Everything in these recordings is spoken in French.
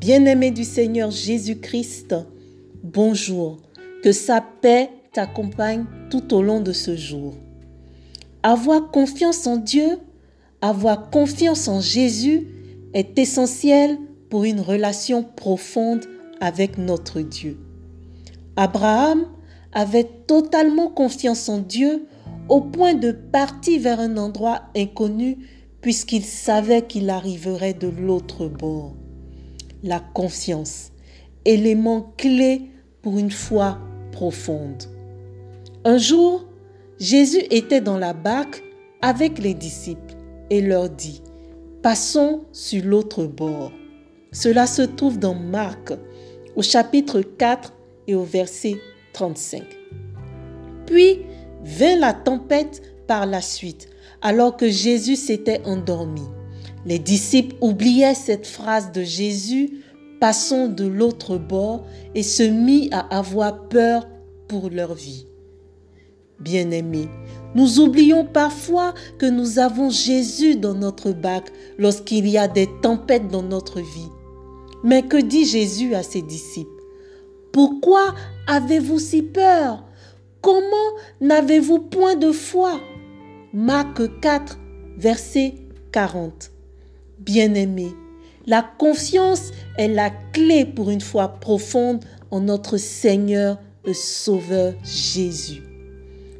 Bien-aimé du Seigneur Jésus-Christ, bonjour. Que sa paix t'accompagne tout au long de ce jour. Avoir confiance en Dieu, avoir confiance en Jésus est essentiel pour une relation profonde avec notre Dieu. Abraham avait totalement confiance en Dieu au point de partir vers un endroit inconnu puisqu'il savait qu'il arriverait de l'autre bord. La confiance, élément clé pour une foi profonde. Un jour, Jésus était dans la barque avec les disciples et leur dit, Passons sur l'autre bord. Cela se trouve dans Marc au chapitre 4 et au verset 35. Puis vint la tempête par la suite, alors que Jésus s'était endormi. Les disciples oubliaient cette phrase de Jésus, passons de l'autre bord, et se mit à avoir peur pour leur vie. Bien-aimés, nous oublions parfois que nous avons Jésus dans notre bac lorsqu'il y a des tempêtes dans notre vie. Mais que dit Jésus à ses disciples? Pourquoi avez-vous si peur? Comment n'avez-vous point de foi? Marc 4, verset 40. Bien-aimés, la confiance est la clé pour une foi profonde en notre Seigneur et Sauveur Jésus.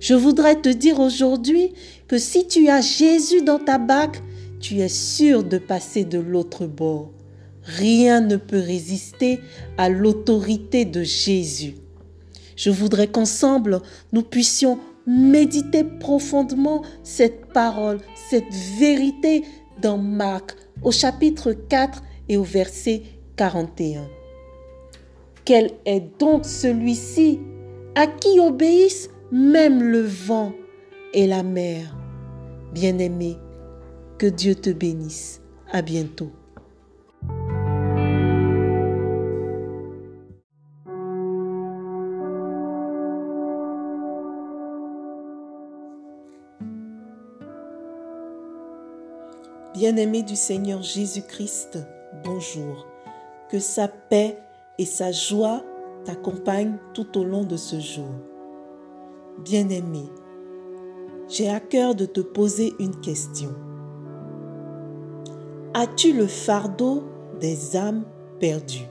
Je voudrais te dire aujourd'hui que si tu as Jésus dans ta bague, tu es sûr de passer de l'autre bord. Rien ne peut résister à l'autorité de Jésus. Je voudrais qu'ensemble, nous puissions méditer profondément cette parole, cette vérité dans Marc au chapitre 4 et au verset 41. Quel est donc celui-ci à qui obéissent même le vent et la mer? Bien-aimé, que Dieu te bénisse. À bientôt. Bien-aimé du Seigneur Jésus-Christ, bonjour. Que sa paix et sa joie t'accompagnent tout au long de ce jour. Bien-aimé, j'ai à cœur de te poser une question. As-tu le fardeau des âmes perdues?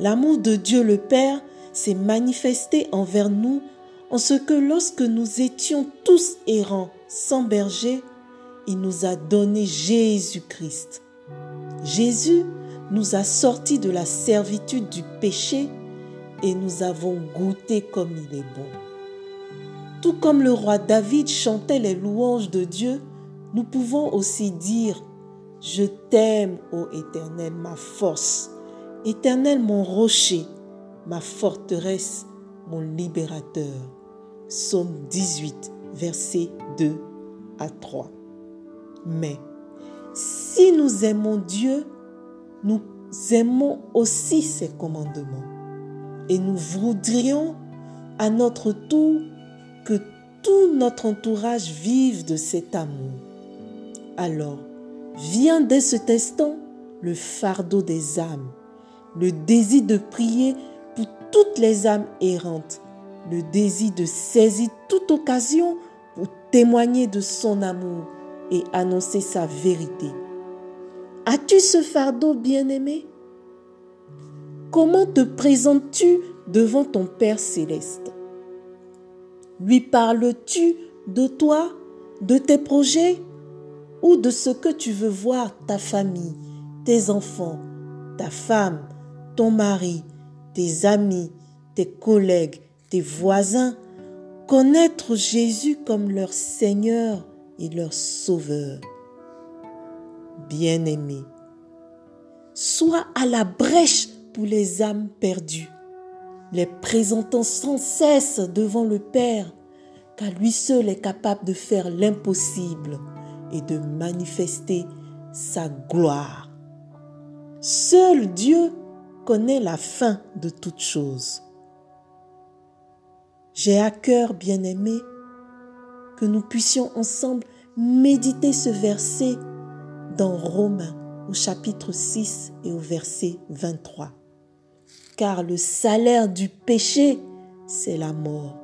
L'amour de Dieu le Père s'est manifesté envers nous en ce que lorsque nous étions tous errants, sans berger, il nous a donné Jésus-Christ. Jésus nous a sortis de la servitude du péché et nous avons goûté comme il est bon. Tout comme le roi David chantait les louanges de Dieu, nous pouvons aussi dire, Je t'aime, ô Éternel, ma force, Éternel mon rocher, ma forteresse, mon libérateur. Psaume 18, versets 2 à 3. Mais si nous aimons Dieu, nous aimons aussi ses commandements. Et nous voudrions à notre tour que tout notre entourage vive de cet amour. Alors, vient dès cet instant le fardeau des âmes, le désir de prier pour toutes les âmes errantes, le désir de saisir toute occasion pour témoigner de son amour et annoncer sa vérité. As-tu ce fardeau bien-aimé? Comment te présentes-tu devant ton Père céleste? Lui parles-tu de toi, de tes projets ou de ce que tu veux voir ta famille, tes enfants, ta femme, ton mari, tes amis, tes collègues, tes voisins, connaître Jésus comme leur Seigneur et leur Sauveur. Bien-aimé, sois à la brèche pour les âmes perdues, les présentant sans cesse devant le Père, car lui seul est capable de faire l'impossible et de manifester sa gloire. Seul Dieu connaît la fin de toutes choses. J'ai à cœur, bien-aimé, que nous puissions ensemble méditer ce verset dans Romains au chapitre 6 et au verset 23. Car le salaire du péché, c'est la mort,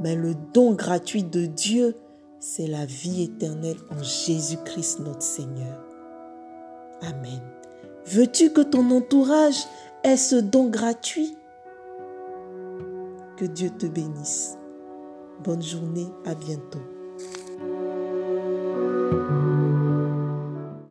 mais le don gratuit de Dieu, c'est la vie éternelle en Jésus-Christ notre Seigneur. Amen. Veux-tu que ton entourage ait ce don gratuit? Que Dieu te bénisse. Bonne journée, à bientôt. Thank you.